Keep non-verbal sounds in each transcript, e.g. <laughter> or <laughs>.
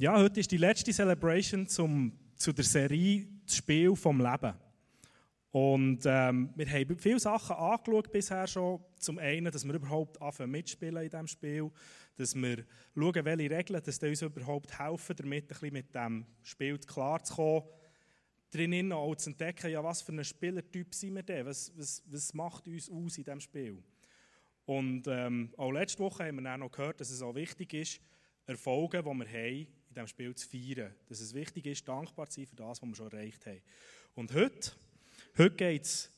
Ja, heute ist die letzte Celebration zum, zu der Serie Das Spiel vom Leben. Und ähm, wir haben viele Sachen angeschaut bisher schon. Zum einen, dass wir überhaupt anfangen mitspielen in diesem Spiel, dass wir schauen, welche Regeln dass uns überhaupt helfen, damit ein bisschen mit dem Spiel klarzukommen. Drinnen auch zu entdecken, ja, was für ein Spielertyp sind wir denn? Was, was, was macht uns aus in diesem Spiel? Und ähm, auch letzte Woche haben wir dann noch gehört, dass es auch wichtig ist, Erfolge, die wir haben, in diesem Spiel zu feiern. Dass es wichtig ist, dankbar zu sein für das, was wir schon erreicht haben. Und heute, heute geht es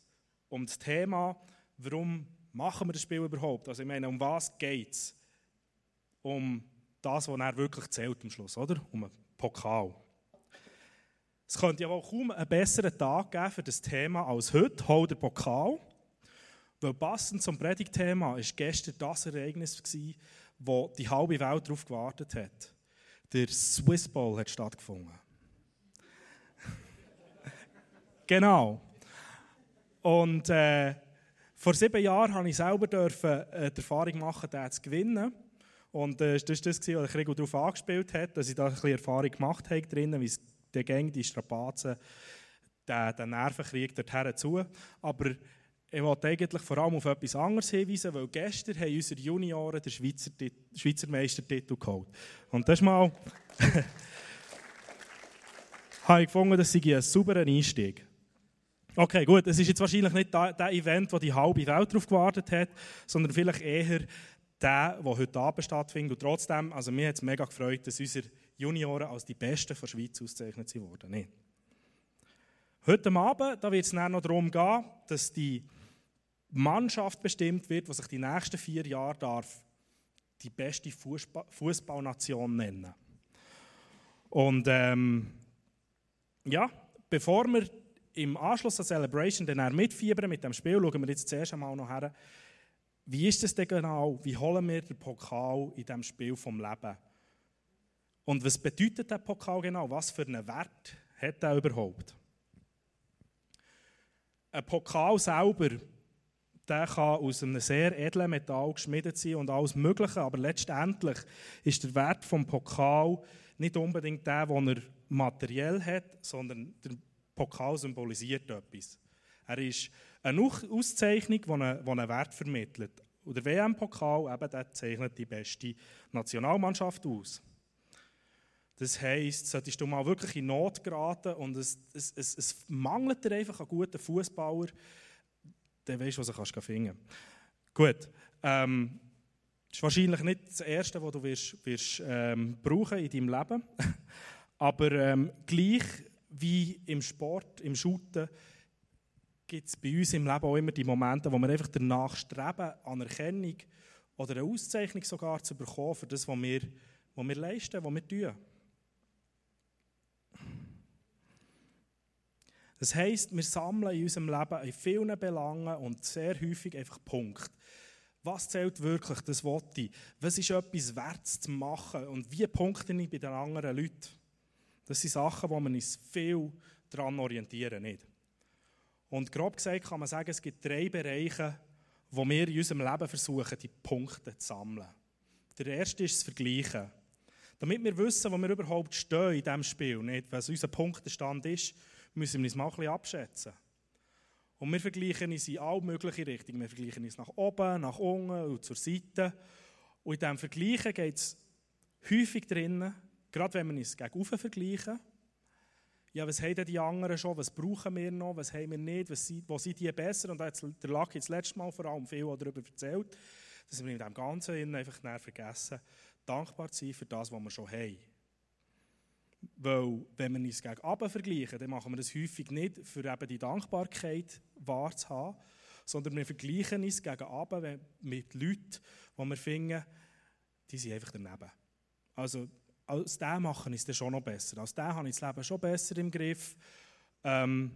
um das Thema, warum machen wir das Spiel überhaupt? Also ich meine, um was geht es? Um das, was er wirklich zählt am Schluss, oder? Um einen Pokal. Es könnte ja wohl kaum einen besseren Tag geben für das Thema als heute, hol der Pokal. Weil passend zum Predigtthema war gestern das Ereignis, wo die halbe Welt darauf gewartet hat. Der Swiss Bowl hat stattgefunden. <laughs> genau. Und äh, vor sieben Jahren durfte ich selber dürfen, äh, die Erfahrung machen, den zu gewinnen. Und äh, das war das, was Rigo darauf angespielt hat, dass ich da ein bisschen Erfahrung gemacht habe drinnen, wie es der Gang, die Strapazen, den, den Nervenkrieg dorthin zu. Aber ich wollte eigentlich vor allem auf etwas anderes hinweisen, weil gestern haben unsere Junioren den Schweizer, Schweizer Meistertitel geholt. Und das mal... <laughs> habe ich gefunden, das sei ein sauberer Einstieg. Okay, gut, es ist jetzt wahrscheinlich nicht der Event, wo die halbe Welt darauf gewartet hat, sondern vielleicht eher der, der heute Abend stattfindet. Und trotzdem, also mir hat es mega gefreut, dass unsere Junioren als die Besten der Schweiz ausgezeichnet wurden. Nee. Heute Abend da wird es noch darum gehen, dass die Mannschaft bestimmt wird, die sich die nächsten vier Jahre darf die beste Fußballnation nennen. Und ähm, ja, bevor wir im Anschluss an Celebration dann mitfiebern mit dem Spiel, schauen wir jetzt zuerst einmal noch her, wie ist es denn genau, wie holen wir den Pokal in diesem Spiel vom Leben? Und was bedeutet der Pokal genau? Was für einen Wert hat er überhaupt? Ein Pokal selber der kann aus einem sehr edlen Metall geschmiedet sein und alles Mögliche, aber letztendlich ist der Wert des Pokal nicht unbedingt der, den er materiell hat, sondern der Pokal symbolisiert etwas. Er ist eine Auszeichnung, die einen, Wert vermittelt. Und der WM-Pokal eben, der zeichnet die beste Nationalmannschaft aus. Das heisst, solltest du mal wirklich in Not geraten und es, es, es, es mangelt dir einfach an guten Fußballer, dann weißt du, was du kannst finden. Gut. Ähm, das ist wahrscheinlich nicht das Erste, was du wirst, wirst, ähm, brauchen in deinem Leben. <laughs> Aber ähm, gleich wie im Sport, im Shooten, gibt es bei uns im Leben auch immer die Momente, wo wir einfach danach streben, Anerkennung oder eine Auszeichnung sogar zu bekommen für das, was wir, was wir leisten, was wir tun. Das heisst, wir sammeln in unserem Leben in vielen Belangen und sehr häufig einfach Punkte. Was zählt wirklich, das ich? Was ist etwas wert zu machen? Und wie punkte ich bei den anderen Leuten? Das sind Sachen, wo man uns viel daran orientieren nicht. Und grob gesagt kann man sagen, es gibt drei Bereiche, wo wir in unserem Leben versuchen, die Punkte zu sammeln. Der erste ist das Vergleichen. Damit wir wissen, wo wir überhaupt stehen in diesem Spiel, nicht? was unser Punktestand ist, müssen wir uns mal ein bisschen abschätzen. Und wir vergleichen uns in alle möglichen Richtungen. Wir vergleichen uns nach oben, nach unten und zur Seite. Und in diesem Vergleichen geht es häufig drinnen, gerade wenn wir uns gegen vergleichen, ja, was haben denn die anderen schon, was brauchen wir noch, was haben wir nicht, was, wo sind die besser? Und da hat der Lucky das letzte Mal vor allem viel darüber erzählt, dass wir in dem Ganzen einfach vergessen, dankbar zu sein für das, was wir schon haben. Weil, wenn wir uns gegen Abend vergleichen, dann machen wir das häufig nicht, für eben die Dankbarkeit wahrzuhaben, sondern wir vergleichen uns gegen Abend mit Leuten, die wir finden, die sind einfach daneben. Also, als der machen ist es schon noch besser. Als der habe ich das Leben schon besser im Griff. Ähm,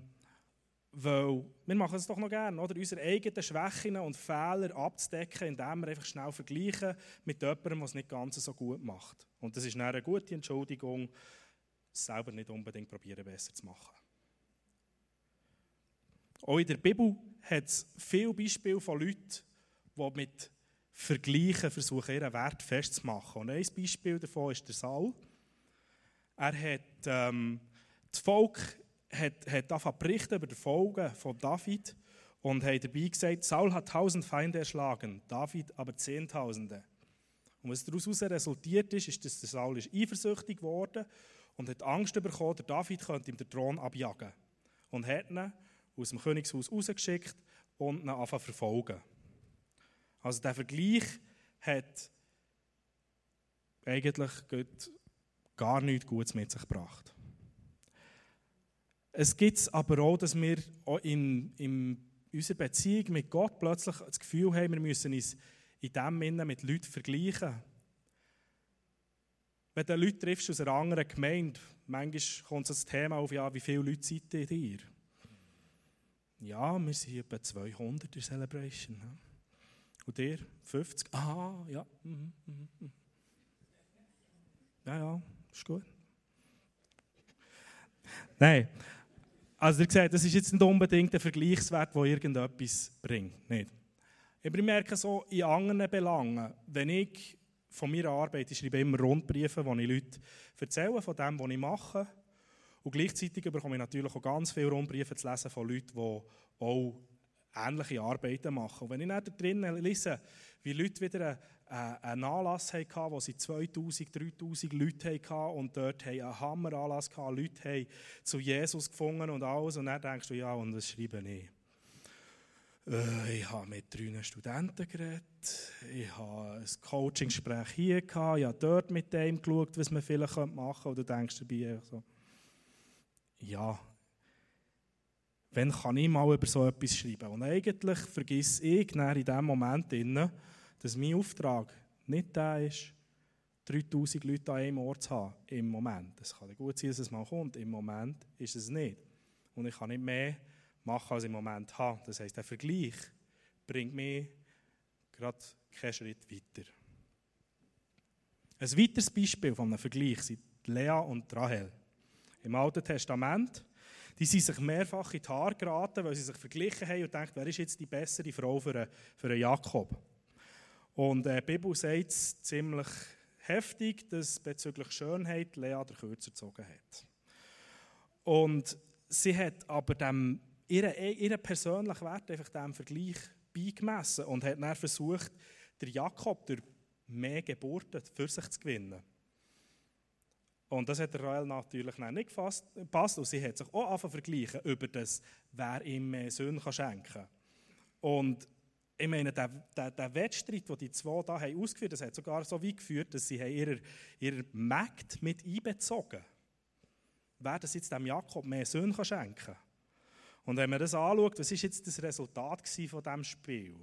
weil wir machen es doch noch gerne, oder? unsere eigenen Schwächen und Fehler abzudecken, indem wir einfach schnell vergleichen mit jemandem, es nicht ganz so gut macht. Und das ist eine gute Entschuldigung, selber nicht unbedingt probieren, besser zu machen. Auch in der Bibel hat es viele Beispiele von Leuten, die mit Vergleichen versuchen, ihren Wert festzumachen. Und ein Beispiel davon ist der Saul. Er hat ähm, das Volk hat, hat berichten über die Folgen von David und hat dabei gesagt, Saul hat tausend Feinde erschlagen, David aber zehntausende. Und was daraus resultiert ist, ist, dass der Saul ist eifersüchtig geworden und hat Angst bekommen, der David könnte ihm den Thron abjagen. Und hat ihn aus dem Königshaus rausgeschickt und ihn anfangen verfolgen. Also der Vergleich hat eigentlich gar nichts Gutes mit sich gebracht. Es gibt aber auch, dass wir in, in unserer Beziehung mit Gott plötzlich das Gefühl haben, wir müssen uns in dem Sinne mit Leuten vergleichen. Wenn du Leute triffst aus einer anderen Gemeinde, manchmal kommt das Thema auf, ja, wie viele Leute seid ihr dir? Ja, wir sind etwa 200 in Celebration. Und ihr? 50? Ah, ja. Mhm, mhm, mhm. Ja, ja, ist gut. Nein, also ihr seht, das ist jetzt nicht unbedingt ein Vergleichswert, der irgendetwas bringt. Nicht. Ich merke so in anderen Belangen, wenn ich von meiner Arbeit, ich schreibe immer Rundbriefe, wo ich Leute erzähle von dem, was ich mache. Und gleichzeitig bekomme ich natürlich auch ganz viele Rundbriefe zu lesen von Leuten, die auch ähnliche Arbeiten machen. Und wenn ich dann da drinnen lese, wie Leute wieder einen Anlass hatten, wo sie 2000, 3000 Leute hatten und dort einen Hammeranlass hatten, Leute haben zu Jesus gefunden und alles. Und dann denkst du, ja, und das schreibe ich. Äh, ich habe mit drei Studenten geredet, ich habe ein Coaching-Gespräch hier gehabt, ich habe dort mit dem geschaut, was man vielleicht machen könnte. Und du denkst dabei so, ja, wann kann ich mal über so etwas schreiben? Und eigentlich vergiss ich in diesem Moment, dass mein Auftrag nicht der ist, 3000 Leute an einem Ort zu haben, im Moment. Es kann gut sein, dass es mal kommt, im Moment ist es nicht. Und ich kann nicht mehr machen, als ich im Moment habe. Das heisst, der Vergleich bringt mich gerade keinen Schritt weiter. Ein weiteres Beispiel von einem Vergleich sind Lea und Rahel. Im Alten Testament die sind sich mehrfach in die Haare geraten, weil sie sich verglichen haben und denken, wer ist jetzt die bessere Frau für einen, für einen Jakob? Und äh, die Bibel sagt es ziemlich heftig, dass bezüglich Schönheit Lea der Kürzer gezogen hat. Und sie hat aber dem, ihren, ihren persönlichen Wert einfach dem Vergleich beigemessen und hat dann versucht, der Jakob durch mehr Geburten für sich zu gewinnen. Und das hat der Royal natürlich nicht gepasst. Und sie hat sich auch angefangen vergleichen über das, wer ihm mehr Söhne schenken kann. Und ich meine, der, der, der Wettstreit, den die zwei da haben ausgeführt haben, hat sogar so weit geführt, dass sie ihre, ihre Mägd mit einbezogen haben. Wer das jetzt dem Jakob mehr Söhne schenken kann. Und wenn man das anschaut, was ist jetzt das Resultat von diesem Spiel?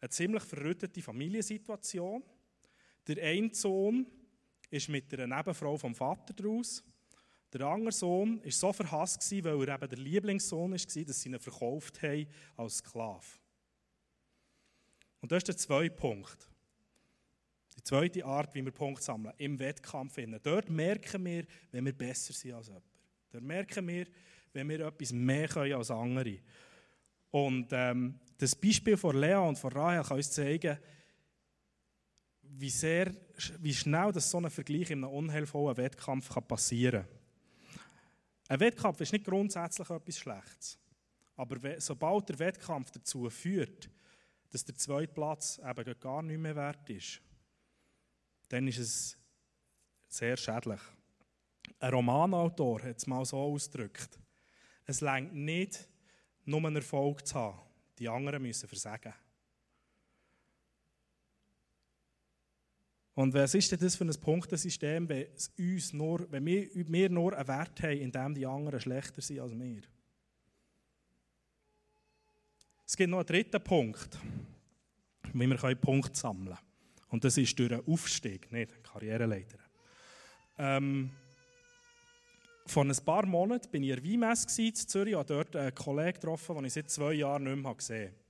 Eine ziemlich verrüttete Familiensituation. Der eine Sohn ist mit einer Nebenfrau vom Vater daraus. Der andere Sohn war so verhasst, weil er eben der Lieblingssohn war, dass sie ihn verkauft haben als Sklave. Und das ist der zweite Punkt. Die zweite Art, wie wir Punkte sammeln, im Wettkampf. Dort merken wir, wenn wir besser sind als jemand. Dort merken wir, wenn wir etwas mehr können als andere. Und ähm, das Beispiel von Lea und von Rahel kann uns zeigen, wie, sehr, wie schnell das so ein Vergleich in einem unheilvollen Wettkampf kann passieren kann. Ein Wettkampf ist nicht grundsätzlich etwas Schlechtes. Aber sobald der Wettkampf dazu führt, dass der zweite Platz eben gar nicht mehr wert ist, dann ist es sehr schädlich. Ein Romanautor hat es mal so ausgedrückt: Es längt nicht, nur einen Erfolg zu haben, die anderen müssen versagen. Und was ist denn das für ein Punktesystem, wenn, uns nur, wenn wir, wir nur einen Wert haben, in dem die anderen schlechter sind als wir? Es gibt noch einen dritten Punkt, wie wir einen Punkt sammeln können. Und das ist durch einen Aufstieg, nicht Karriereleiter. Ähm, vor ein paar Monaten war ich in Weinmesse in Zürich und dort einen Kollegen getroffen, den ich seit zwei Jahren nicht mehr gesehen habe.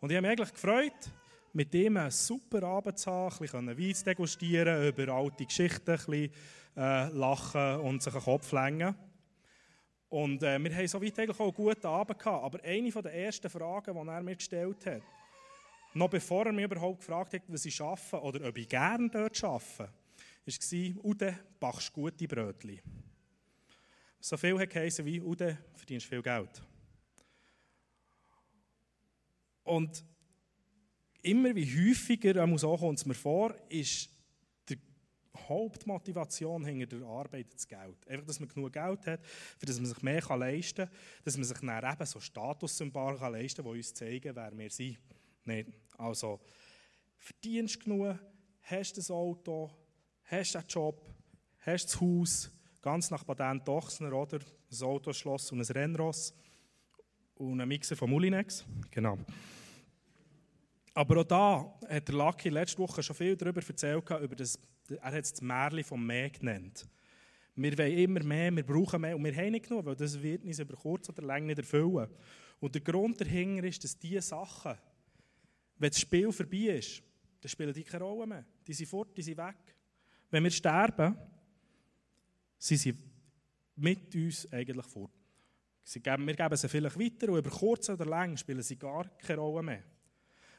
Und ich habe mich eigentlich gefreut, mit ihm einen super Abend zu haben, ein bisschen Wein zu degustieren, über alte Geschichten ein bisschen, äh, lachen und sich einen Kopf längen. Und äh, wir haben soweit eigentlich auch einen guten Abend gehabt. Aber eine der ersten Fragen, die er mir gestellt hat, noch bevor er mich überhaupt gefragt hat, was ich arbeite oder ob ich gerne dort arbeite, war, Ude, backst gute Brötchen. So viel hat geheißen wie, Ude, verdienst viel Geld. Und immer wie häufiger, so kommt mir vor, ist die Hauptmotivation hinter der Arbeit das Geld. Einfach, dass man genug Geld hat, für das man sich mehr leisten kann, dass man sich dann eben so Statussymbole leisten kann, die uns zeigen, wer wir sind. Nicht. Also, verdienst genug, hast das Auto, hast den Job, hast das Haus, ganz nach Patent Dochsner, oder? Ein Autoschloss und ein Rennross und ein Mixer von Mulinex. Genau. Aber auch da hat der Lucky letzte Woche schon viel darüber erzählt, über das, er hat es das Märchen vom Mehr genannt. Wir wollen immer mehr, wir brauchen mehr und wir haben nicht genug, weil das wird uns über kurz oder lang nicht erfüllen. Und der Grund dahinter ist, dass diese Sachen, wenn das Spiel vorbei ist, dann spielen die keine Rolle mehr. Die sind fort, die sind weg. Wenn wir sterben, sind sie mit uns eigentlich fort. wir geben sie vielleicht weiter und über kurz oder lang spielen sie gar keine Rolle mehr.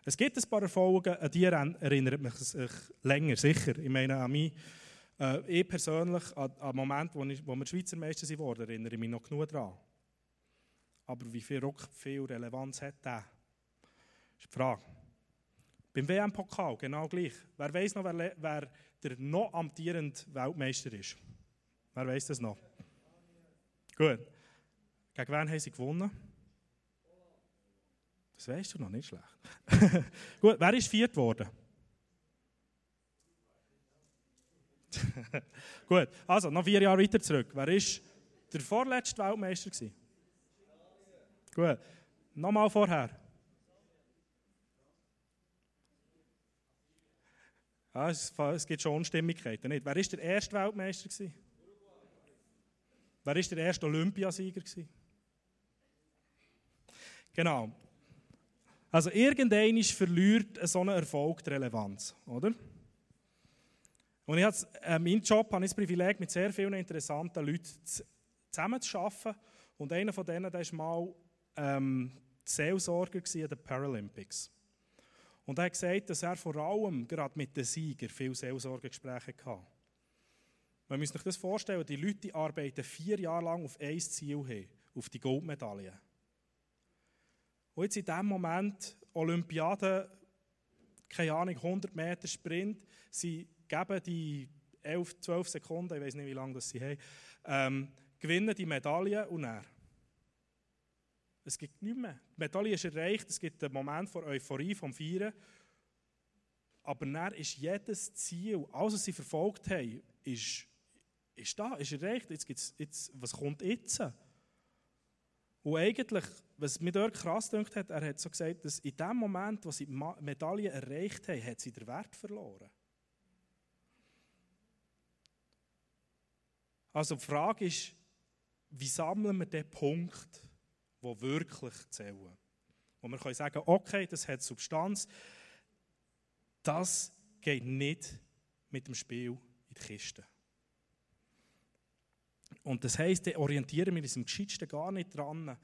Es gibt ein paar Erfolge, an die erinnert mich sich länger, sicher. Ich meine, an mich, äh, ich persönlich, an, den Moment, wo, ich, wo wir Schweizer Meister wurden, erinnere ich mich noch genug daran. Aber wie viel Ruck, viel Relevanz hat der? Das ist die Frage. Beim WM-Pokal genau gleich. Wer weiß noch, wer, wer der noch amtierende Weltmeister ist? Wer weiß das noch? Gut. Gegen wen haben sie gewonnen? Das weißt du noch nicht schlecht. <laughs> Gut, wer ist viert worden? <laughs> Gut, also noch vier Jahre weiter zurück. Wer ist der vorletzte Weltmeister gewesen? Gut, nochmal vorher. Ja, es, es, gibt schon Unstimmigkeiten. Nicht? Wer ist der erste Weltmeister gewesen? Wer ist der erste Olympiasieger? Genau. Also irgendein verliert so einen Erfolg die Relevanz, oder? Und ich äh, mein Job habe ich das Privileg, mit sehr vielen interessanten Leuten zusammen zu arbeiten. Und einer von denen, war mal ähm, Seelsorger an den Paralympics. Und er hat gesagt, dass er vor allem gerade mit den Siegern viele Seelsorgegespräche hatte. Man muss sich das vorstellen, die Leute arbeiten vier Jahre lang auf ein Ziel hin, auf die Goldmedaille. Und jetzt in diesem Moment, Olympiade, keine Ahnung, 100 Meter Sprint, sie geben die 11, 12 Sekunden, ich weiß nicht, wie lange das sie haben, ähm, gewinnen die Medaille und er. Es gibt nichts mehr. Die Medaille ist erreicht, es gibt einen Moment von Euphorie, vom Feiern. Aber dann ist jedes Ziel, alles, was sie verfolgt haben, ist, ist da, ist erreicht. Jetzt gibt's, jetzt, was kommt jetzt? Und eigentlich, was mir dort krass gedacht hat, er hat so gesagt, dass in dem Moment, wo sie die Medaille erreicht haben, hat sie den Wert verloren. Also die Frage ist, wie sammeln wir den Punkt, wo wirklich zählen? Wo wir können sagen, okay, das hat Substanz, das geht nicht mit dem Spiel in die Kiste. Und das heisst, da orientieren wir uns im Geschichtsten gar nicht dran,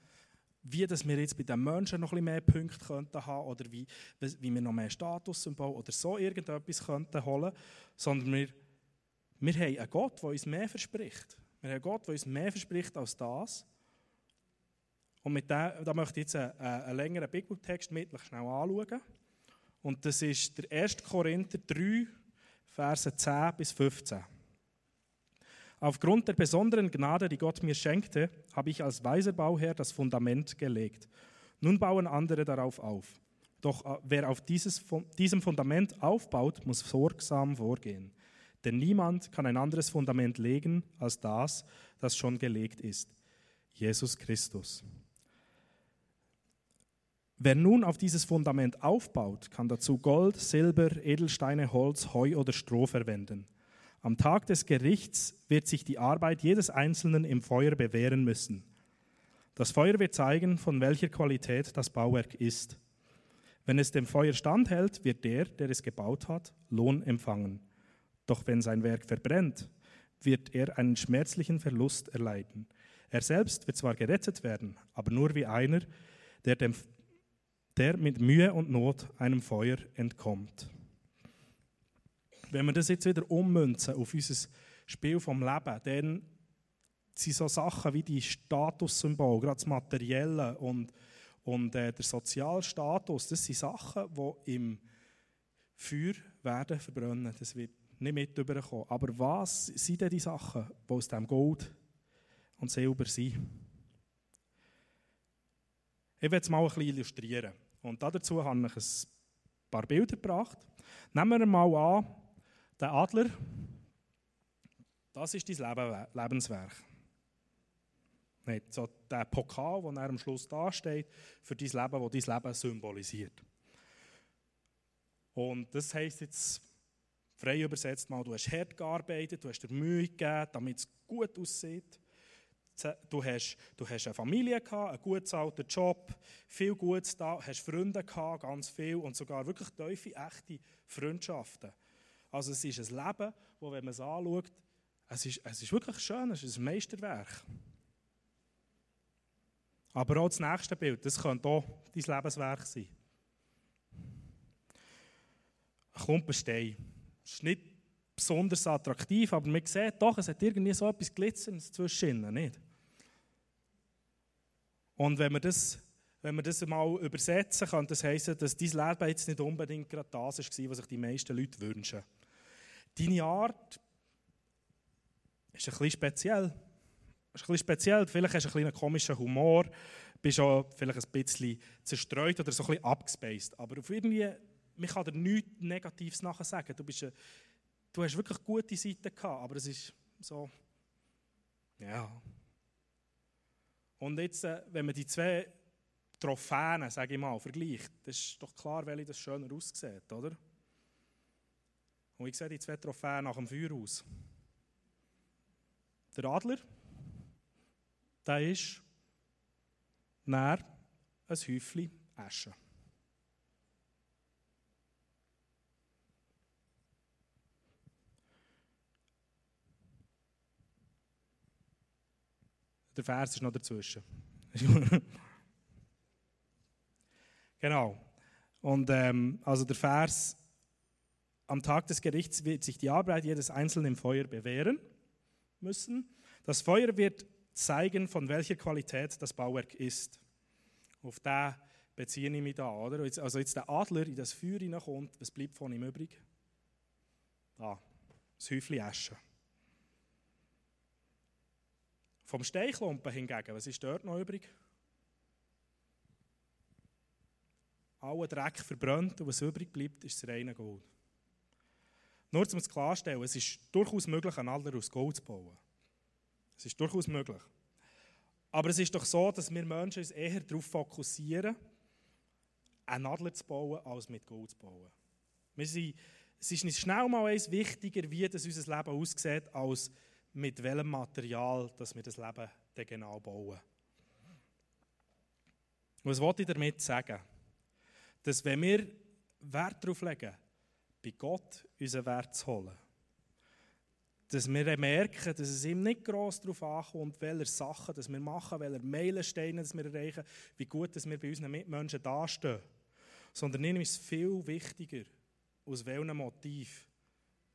wie dass wir jetzt bei den Menschen noch ein mehr Punkte könnten haben oder wie, wie wir noch mehr Statussymbol oder so irgendetwas könnten holen, sondern wir, wir haben einen Gott, der uns mehr verspricht. Wir haben einen Gott, der uns mehr verspricht als das. Und mit dem, da möchte ich jetzt einen, einen längeren Bibeltext mit schnell anschauen. Und das ist der 1. Korinther 3, Verse 10 bis 15. Aufgrund der besonderen Gnade, die Gott mir schenkte, habe ich als weiser Bauherr das Fundament gelegt. Nun bauen andere darauf auf. Doch äh, wer auf dieses, diesem Fundament aufbaut, muss sorgsam vorgehen. Denn niemand kann ein anderes Fundament legen als das, das schon gelegt ist. Jesus Christus. Wer nun auf dieses Fundament aufbaut, kann dazu Gold, Silber, Edelsteine, Holz, Heu oder Stroh verwenden. Am Tag des Gerichts wird sich die Arbeit jedes Einzelnen im Feuer bewähren müssen. Das Feuer wird zeigen, von welcher Qualität das Bauwerk ist. Wenn es dem Feuer standhält, wird der, der es gebaut hat, Lohn empfangen. Doch wenn sein Werk verbrennt, wird er einen schmerzlichen Verlust erleiden. Er selbst wird zwar gerettet werden, aber nur wie einer, der, dem, der mit Mühe und Not einem Feuer entkommt. Wenn wir das jetzt wieder ummünzen auf unser Spiel vom Leben, dann sind so Sachen wie die Statussymbole, gerade das Materielle und, und äh, der Sozialstatus, das sind Sachen, die im Feuer werden verbrennen. Das wird nicht mit überkommen. Aber was sind denn die Sachen, die aus dem Gold und Silber sind? Ich werde es mal ein bisschen illustrieren. Und dazu habe ich ein paar Bilder gebracht. Nehmen wir mal an, der Adler, das ist dein Lebenswerk. Nicht so der Pokal, der am Schluss da steht, für dein Leben, das dein Leben symbolisiert. Und das heisst jetzt frei übersetzt mal, du hast hart gearbeitet, du hast dir Mühe gegeben, damit es gut aussieht. Du hast, du hast eine Familie gehabt, einen gut bezahlten Job, viel Gutes da, hast Freunde gehabt, ganz viel und sogar wirklich tiefe, echte Freundschaften. Also es ist ein Leben, wo, wenn man es anschaut, es ist, es ist wirklich schön, es ist ein Meisterwerk. Aber auch das nächste Bild, das könnte auch dein Lebenswerk sein. Ein Klumpen Stein. Das ist nicht besonders attraktiv, aber man sieht doch, es hat irgendwie so etwas Glitzerndes zwischen nicht? Und wenn wir das, wenn wir das mal übersetzen, kann das heißen, dass dein Leben jetzt nicht unbedingt gerade das war, was sich die meisten Leute wünschen. Deine Art ist ein bisschen speziell. Ist ein bisschen speziell. Vielleicht hast du einen komischen Humor, bist auch vielleicht ein bisschen zerstreut oder so ein bisschen abgespaced. Aber auf irgendwie, man kann dir nichts Negatives nachher sagen. Du, bist, du hast wirklich gute Seiten gehabt, aber es ist so, ja. Und jetzt, äh, wenn man die zwei Trophäen, sage ich mal, vergleicht, dann ist doch klar, welche das schöner aussieht, oder? Und ich sehe die zwei Trophäen nach dem Feuer aus. Der Adler, der ist näher ein Häufchen Asche. Der Vers ist noch dazwischen. <laughs> genau. Und ähm, also der Vers, am Tag des Gerichts wird sich die Arbeit jedes Einzelnen im Feuer bewähren müssen. Das Feuer wird zeigen, von welcher Qualität das Bauwerk ist. Auf den beziehe ich mich da. Oder? Also jetzt der Adler in das Feuer hineinkommt, was bleibt von ihm übrig? Da, das Häufchen Asche. Vom Steinklumpen hingegen, was ist dort noch übrig? Aller Dreck verbrannt und was übrig bleibt, ist das reine Gold. Nur um es klarstellen, es ist durchaus möglich, einen Adler aus Gold zu bauen. Es ist durchaus möglich. Aber es ist doch so, dass wir Menschen uns eher darauf fokussieren, einen Adler zu bauen, als mit Gold zu bauen. Wir sind, es ist nicht schnell mal eins wichtiger, wie das unser Leben aussieht, als mit welchem Material dass wir das Leben dann genau bauen. Was wollte ich damit sagen? Dass wenn wir Wert darauf legen, bei Gott unseren Wert zu holen, dass wir merken, dass es ihm nicht gross darauf ankommt, welche Sachen dass wir machen, welche Meilensteine dass wir erreichen, wie gut dass wir bei unseren Mitmenschen dastehen. Sondern ihm ist viel wichtiger, aus welchem Motiv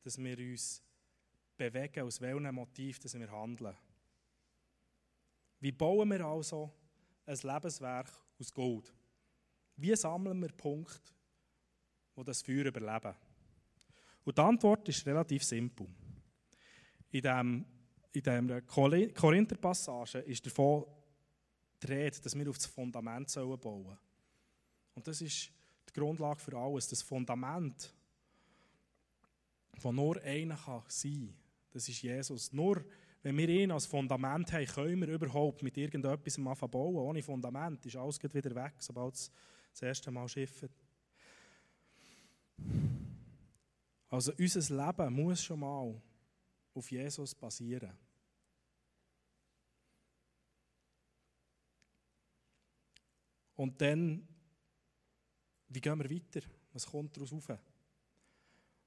dass wir uns bewegen, aus welchem Motiv dass wir handeln. Wie bauen wir also ein Lebenswerk aus Gold? Wie sammeln wir Punkte, die das Feuer überleben? Und die Antwort ist relativ simpel in, dem, in dieser Korinther-Passage ist davon die dass wir auf das Fundament bauen sollen. Und das ist die Grundlage für alles. Das Fundament, das nur einer kann sein das ist Jesus. Nur wenn wir ihn als Fundament haben, können wir überhaupt mit irgendetwas anfangen bauen. Ohne Fundament ist alles wieder weg, sobald es das erste Mal schifft. Also unser Leben muss schon mal auf Jesus basieren. Und dann, wie gehen wir weiter? Was kommt daraus rauf?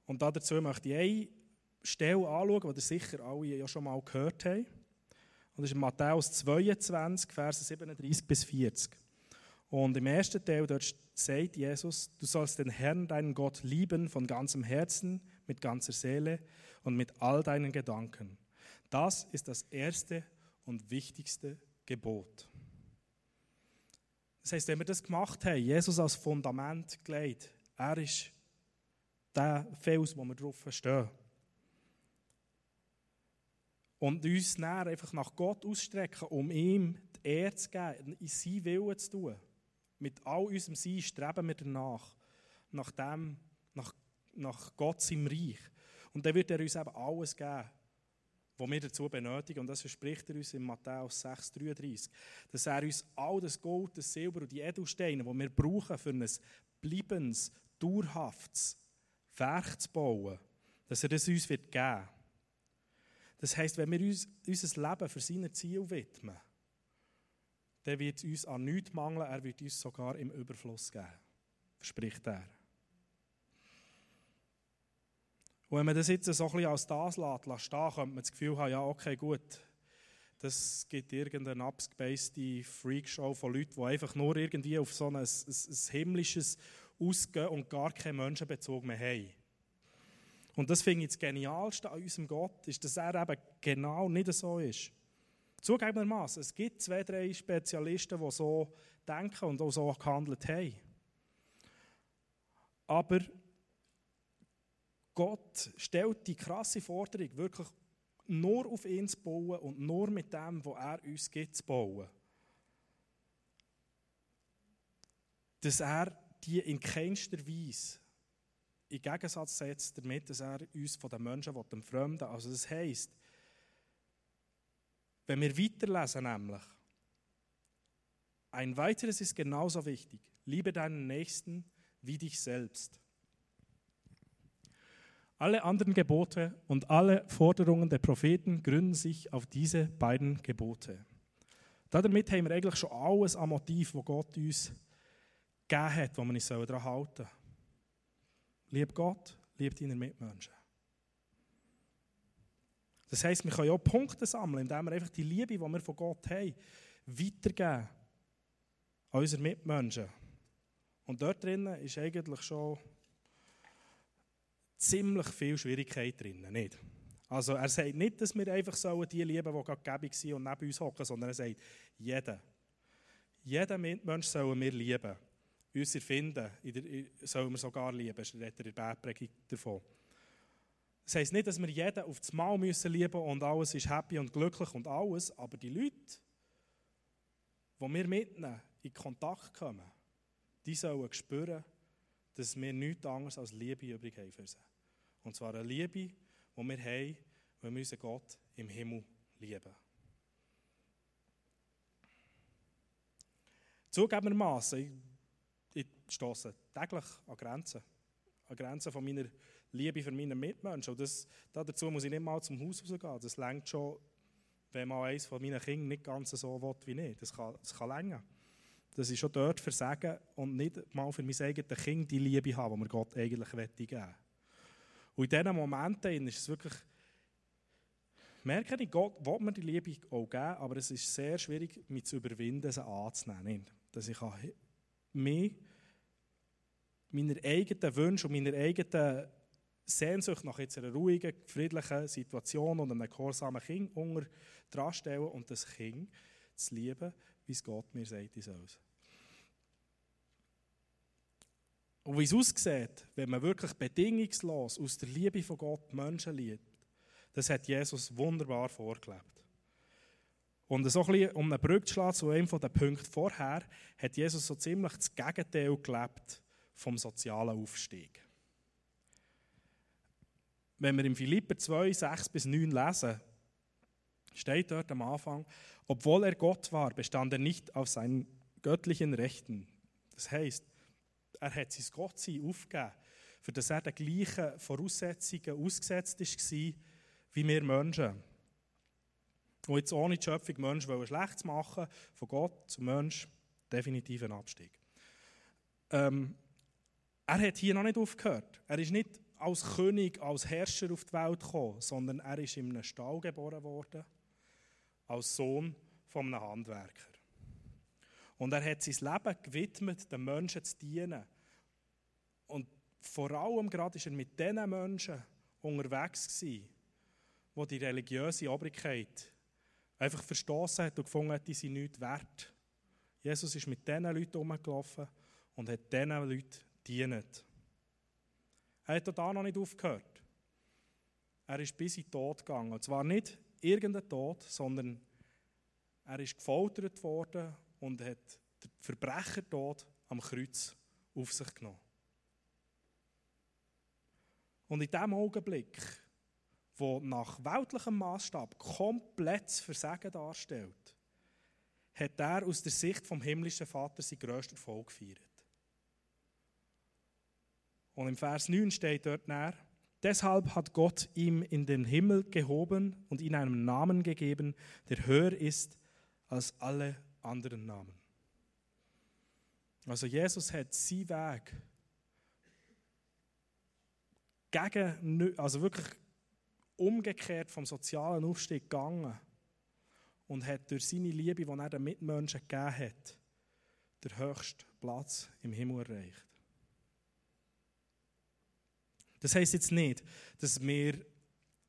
Und dazu möchte ich eine Stelle anschauen, die ihr sicher alle ja schon mal gehört habt. Und das ist Matthäus 22, Verse 37 bis 40. Und im ersten Teil dort sagt Jesus, du sollst den Herrn, deinen Gott, lieben von ganzem Herzen, mit ganzer Seele und mit all deinen Gedanken. Das ist das erste und wichtigste Gebot. Das heißt, wenn wir das gemacht haben, Jesus als Fundament gelegt, er ist der Fels, wo wir drauf stehen. Und uns näher einfach nach Gott ausstrecken, um ihm die Ehre zu geben, in sein Willen zu tun. Mit all unserem Sein streben wir danach, nach, dem, nach, nach Gott seinem Reich. Und dann wird er uns eben alles geben, was wir dazu benötigen. Und das verspricht er uns in Matthäus 6,33. Dass er uns all das Gold, das Silber und die Edelsteine, die wir brauchen für ein bleibendes, dauerhaftes Werk zu bauen, dass er das uns wird geben wird. Das heisst, wenn wir uns unser Leben für seine Ziele widmen, dann wird uns an nichts mangeln, er wird uns sogar im Überfluss geben. Verspricht er. Und wenn man das jetzt so ein bisschen als das lässt, stehen, könnte man das Gefühl haben, ja, okay, gut, das gibt irgendeine abgespacede Freakshow von Leuten, die einfach nur irgendwie auf so ein, ein, ein himmlisches ausgehen und gar keinen Menschenbezug mehr haben. Und das finde ich das Genialste an unserem Gott, ist, dass er eben genau nicht so ist. Zugegebenermaßen, es gibt zwei, drei Spezialisten, die so denken und auch so gehandelt haben. Aber Gott stellt die krasse Forderung, wirklich nur auf ihn zu bauen und nur mit dem, was er uns gibt, zu bauen. Dass er die in keinster Weise in Gegensatz setzt damit, dass er uns von den Menschen dem Fremden Also das heisst, wenn wir weiterlesen nämlich, ein weiteres ist genauso wichtig. Liebe deinen Nächsten wie dich selbst. Alle anderen Gebote und alle Forderungen der Propheten gründen sich auf diese beiden Gebote. Damit haben wir eigentlich schon alles am Motiv, wo Gott uns gegeben hat, wo wir uns daran halten sollen. Lieb Gott, lieb deine Mitmenschen. Das heisst, wir können auch Punkte sammeln, indem wir einfach die Liebe, die wir von Gott haben, weitergeben an unsere Mitmenschen. Und dort drinnen ist eigentlich schon ziemlich viel Schwierigkeit drin, nicht? Also er sagt nicht, dass wir einfach sollen die lieben, die gerade gäbig sind und neben uns hocken, sondern er sagt, jeden. Jeden Mitmensch sollen wir lieben uns erfinden, sollen wir sogar lieben, redet er in der Bergpredigt davon. Das heisst nicht, dass wir jeden auf das Mal müssen lieben und alles ist happy und glücklich und alles, aber die Leute, die wir mitnehmen, in Kontakt kommen, die sollen spüren, dass wir nichts anderes als Liebe übrig haben für sie. Und zwar eine Liebe, die wir haben, wenn wir unseren Gott im Himmel lieben. Zugegebenermaßen, ich stoße täglich an Grenzen. An Grenzen von meiner Liebe für meine Mitmenschen. Und das, dazu muss ich nicht mal zum Haus rausgehen. Das längt schon, wenn mal eines von meinen Kindern nicht ganz so will wie ich. Das kann, das kann länger. Das ist schon dort versagen und nicht mal für mein eigenes Kind die Liebe haben, die mir Gott eigentlich geben will. Und in diesen Momenten ist es wirklich, merke ich, Gott will mir die Liebe auch geben, aber es ist sehr schwierig, mich zu überwinden, sie anzunehmen. Dass ich mich, meiner eigenen Wünsche und meiner eigenen Sehnsucht nach jetzt einer ruhigen, friedlichen Situation und einem gehorsamen Kind unter dran stellen und das Kind zu lieben, wie es Gott mir sagt, ich soll. Und wie es aussieht, wenn man wirklich bedingungslos aus der Liebe von Gott Menschen liebt, das hat Jesus wunderbar vorgelebt. Und so ein bisschen, um eine Brücke zu schlagen zu einem der Punkte vorher, hat Jesus so ziemlich das Gegenteil gelebt vom sozialen Aufstieg. Wenn wir im Philipper 2, 6 bis 9 lesen, steht dort am Anfang, obwohl er Gott war, bestand er nicht auf seinen göttlichen Rechten. Das heißt, er hat sein Gottsein aufgegeben, für das er den gleichen Voraussetzungen ausgesetzt war wie wir Menschen. Und jetzt ohne die Schöpfung Mensch schlecht zu machen, von Gott zum Mensch, definitiv ein Abstieg. Ähm, er hat hier noch nicht aufgehört. Er ist nicht als König, als Herrscher auf die Welt gekommen, sondern er ist in einem Stall geboren worden, als Sohn von einem Handwerker. Und er hat sein Leben gewidmet, den Menschen zu dienen. Und vor allem gerade ist er mit diesen Menschen unterwegs, gewesen, wo die religiöse Obrigkeit einfach verstoßen hat und gefunden hat, die sind nichts wert. Jesus ist mit diesen Leuten umgelaufen und hat diesen Leuten gedient. Er hat da noch nicht aufgehört. Er ist bis in den Tod gegangen. Und zwar nicht irgendein Tod, sondern er ist gefoltert worden und hat den Verbrechertod am Kreuz auf sich genommen. Und in dem Augenblick, wo nach weltlichem Maßstab komplettes Versagen darstellt, hat er aus der Sicht vom himmlischen Vater sein grösster Erfolg gefeiert. Und im Vers 9 steht dort näher, deshalb hat Gott ihm in den Himmel gehoben und ihm einen Namen gegeben, der höher ist als alle anderen Namen. Also Jesus hat seinen Weg gegen, also wirklich umgekehrt vom sozialen Aufstieg gegangen und hat durch seine Liebe, die er den Mitmenschen gegeben hat, den höchsten Platz im Himmel erreicht. Das heisst jetzt nicht, dass wir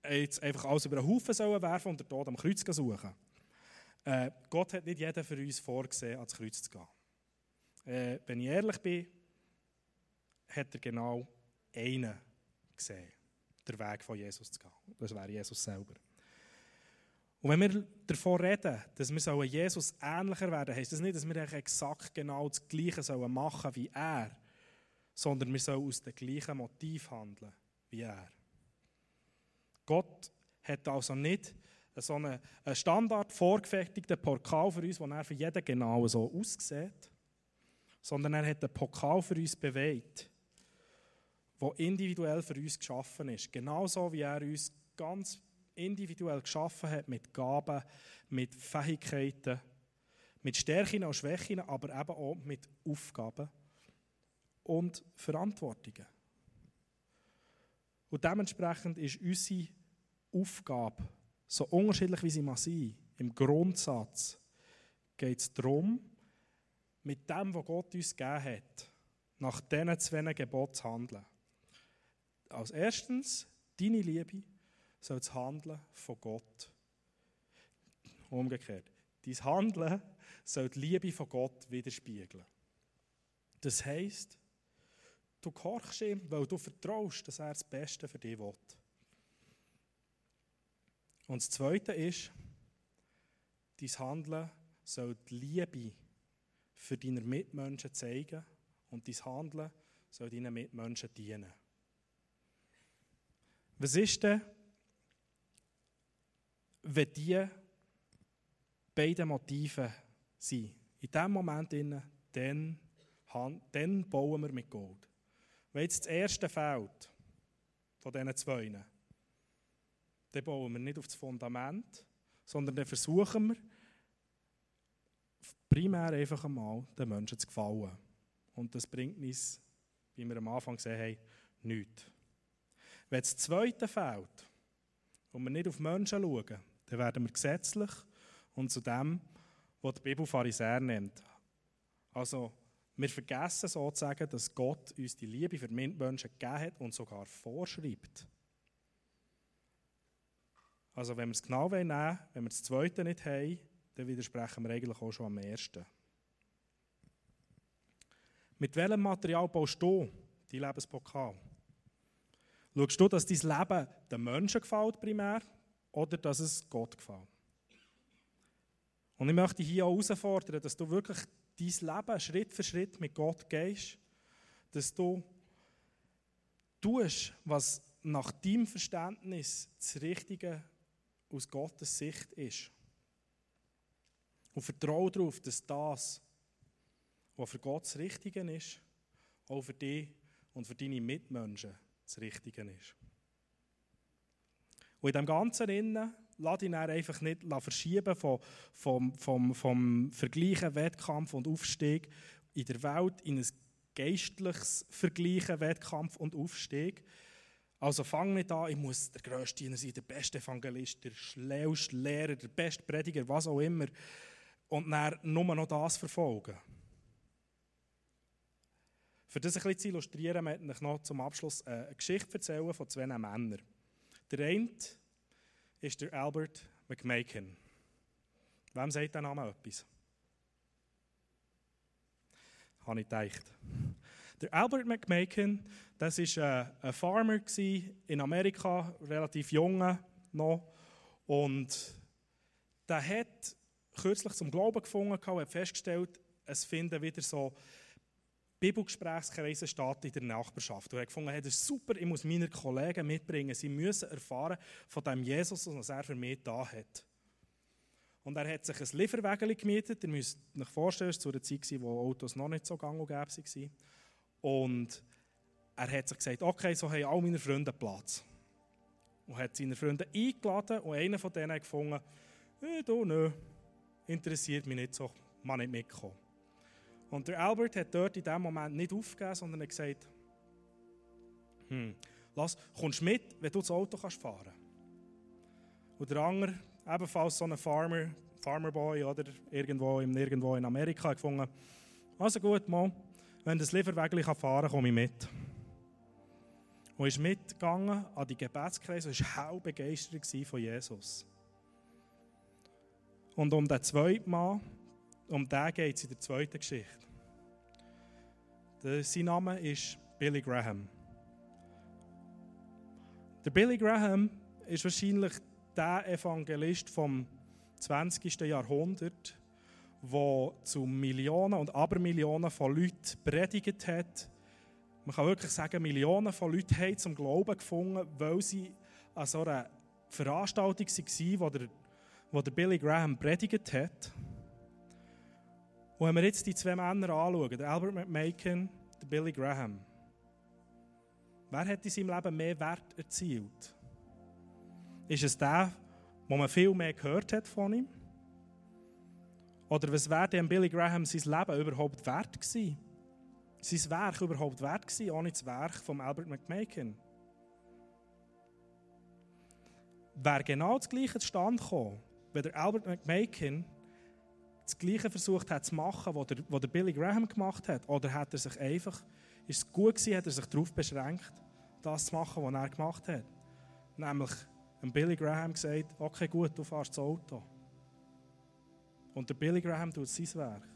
jetzt einfach alles über den Haufen sollen werfen und den Tod am Kreuz suchen. Äh, Gott hat nicht jeden für uns vorgesehen, ans Kreuz zu gehen. Äh, wenn ich ehrlich bin, hat er genau einen gesehen, den Weg von Jesus zu gehen. Das wäre Jesus selber. Und wenn wir davon reden, dass wir Jesus ähnlicher werden, heisst das nicht, dass wir exakt genau das Gleiche machen sollen wie er, sondern wir sollen aus dem gleichen Motiv handeln wie er. Gott hat also nicht so einen Standard vorgefertigten Pokal für uns, der für jeden genau so aussieht, sondern er hat einen Pokal für uns bewegt, der individuell für uns geschaffen ist. Genauso wie er uns ganz individuell geschaffen hat mit Gaben, mit Fähigkeiten, mit Stärken und Schwächen, aber eben auch mit Aufgaben und Verantwortungen. Und dementsprechend ist unsere Aufgabe, so unterschiedlich wie sie mal sein, im Grundsatz geht es darum, mit dem, was Gott uns gegeben hat, nach diesen zwei Geboten zu handeln. Als erstens, deine Liebe soll das Handeln von Gott. Umgekehrt. Dein Handeln soll die Liebe von Gott widerspiegeln. Das heisst, du gehorchst ihm, weil du vertraust, dass er das Beste für dich will. Und das Zweite ist, dein Handeln soll die Liebe für deine Mitmenschen zeigen und dein Handeln soll deinen Mitmenschen dienen. Was ist denn, wenn die beiden Motive sind? In diesem Moment, dann, dann bauen wir mit Gold. Wenn jetzt das erste fehlt, von diesen zwei, dann bauen wir nicht auf das Fundament, sondern dann versuchen wir, primär einfach einmal den Menschen zu gefallen. Und das bringt uns, wie wir am Anfang gesehen haben, nichts. Wenn das Zweite fehlt und wir nicht auf Menschen schauen, dann werden wir gesetzlich und zu dem, was die Bibel Pharisäer nennt. Also, wir vergessen sozusagen, dass Gott uns die Liebe für Menschen gegeben hat und sogar vorschreibt. Also, wenn wir es genau nehmen wollen, wenn wir das Zweite nicht haben, dann widersprechen wir eigentlich auch schon am ersten. Mit welchem Material baust du dein Lebenspokal? Schaust du, dass dein Leben den Menschen gefällt primär oder dass es Gott gefällt? Und ich möchte hier auch herausfordern, dass du wirklich dein Leben Schritt für Schritt mit Gott gehst, dass du tust, was nach deinem Verständnis das Richtige aus Gottes Sicht ist. Und vertraue darauf, dass das, was für Gott das Richtige ist, auch für dich und für deine Mitmenschen das Richtige ist. Und in dem Ganzen innen, lass dich einfach nicht verschieben vom, vom, vom, vom Vergleichen, Wettkampf und Aufstieg in der Welt in ein geistliches Vergleichen, Wettkampf und Aufstieg. Also fang nicht an, ich muss der Größte sein, der beste Evangelist, der schlauste Lehrer, der beste Prediger, was auch immer und dann nur noch das verfolgen. Für das ein bisschen zu illustrieren, möchte ich noch zum Abschluss eine Geschichte erzählen von zwei Männern. Der eine ist der Albert McMakin. Wem sagt der Name etwas? Habe ich gedacht. Der Albert McMakin, das war ein Farmer in Amerika, relativ jung noch. Und der hat kürzlich zum Glauben gefunden und hat festgestellt, es finden wieder so Bibelgesprächskreise statt in der Nachbarschaft. Und er gefunden, hey, das ist super, ich muss meine Kollegen mitbringen. Sie müssen erfahren von dem Jesus, was er für mich da hat. Und er hat sich ein Lieferwägel gemietet. Ihr müsst euch vorstellen, es war zu einer Zeit, wo Autos noch nicht so gang und gäbe waren. Und er hat sich gesagt, okay, so haben all meine Freunde Platz. Und hat seine Freunde eingeladen und einer von denen hat gefunden, hey, du, nö, interessiert mich nicht so, man nicht mitkommen. Und der Albert hat dort in dem Moment nicht aufgegeben, sondern hat gesagt, hm, lass, kommst mit, wenn du das Auto kannst fahren Und der andere, ebenfalls so ein Farmer, Farmerboy oder irgendwo, irgendwo in Amerika, hat gefunden, also gut, mal, wenn das Lieferwägel fahren kann, komme ich mit. Und ist mitgegangen an die Gebetskreise und war hell begeistert von Jesus. Und um den zweiten Mann, um den geht es in der zweiten Geschichte. Der, sein Name ist Billy Graham. Der Billy Graham ist wahrscheinlich der Evangelist vom 20. Jahrhundert, der zu Millionen und Abermillionen von Leuten predigt hat. Man kann wirklich sagen, Millionen von Leuten haben zum Glauben gefunden, weil sie an so einer Veranstaltung waren, wo der, wo der Billy Graham predigt hat. Und wenn wir jetzt die zwei Männer anschauen, der Albert McMakin, der Billy Graham, wer hat in seinem Leben mehr Wert erzielt? Ist es der, wo man viel mehr gehört hat von ihm? Oder was wäre dem Billy Graham sein Leben überhaupt wert gewesen? Sein Werk überhaupt wert gewesen, ohne das Werk von Albert McMakin? Wäre genau das Gleiche zustande gekommen, wenn der Albert McMakin das Gleiche versucht hat zu machen, was der, was der Billy Graham gemacht hat? Oder hat er sich einfach, ist es gut gewesen, hat er sich darauf beschränkt, das zu machen, was er gemacht hat? Nämlich Billy Graham gesagt, okay gut, du fährst das Auto. Und der Billy Graham tut sein Werk.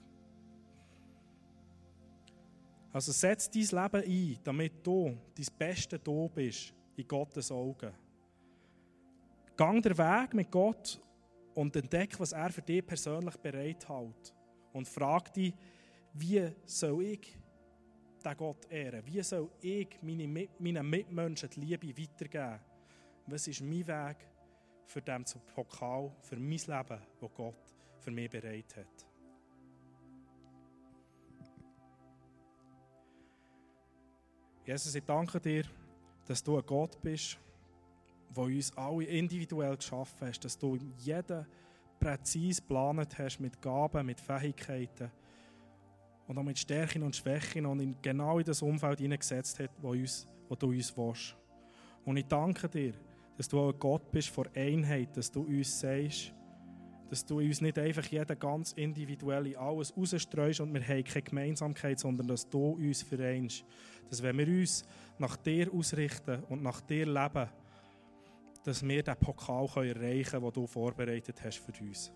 Also setz dein Leben ein, damit du dein Beste du bist in Gottes Augen. Gang den Weg mit Gott und entdeck, was er für dich persönlich bereithält. Und frag dich, wie soll ich den Gott ehren? Wie soll ich meine, meinen Mitmenschen die Liebe weitergeben? Was ist mein Weg für den Pokal, für mein Leben, das Gott für mich bereit hat? Jesus, ich danke dir, dass du ein Gott bist, der uns alle individuell geschaffen hast, dass du jeden präzise geplant hast mit Gaben, mit Fähigkeiten und auch mit Stärken und Schwächen und in genau in das Umfeld hineingesetzt hast, wo, uns, wo du uns willst. Und ich danke dir, dass du auch ein Gott bist vor Einheit, dass du uns sagst, dass du uns nicht einfach jeder ganz individuell alles rausstreust und wir haben keine Gemeinsamkeit, sondern dass du uns vereinst. Dass wenn wir uns nach dir ausrichten und nach dir leben, dass wir den Pokal erreichen können, den du vorbereitet hast für uns.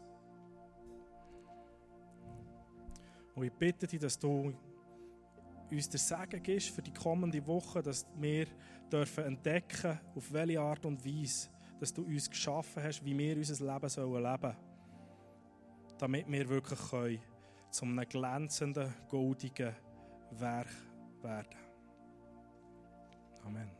Und ich bitte dich, dass du uns der Segen gibst für die kommende Woche, dass wir dürfen entdecken, auf welche Art und Weise, dass du uns geschaffen hast, wie wir unser Leben sollen leben, damit wir wirklich können, zu einem glänzenden, goldigen Werk werden. Amen.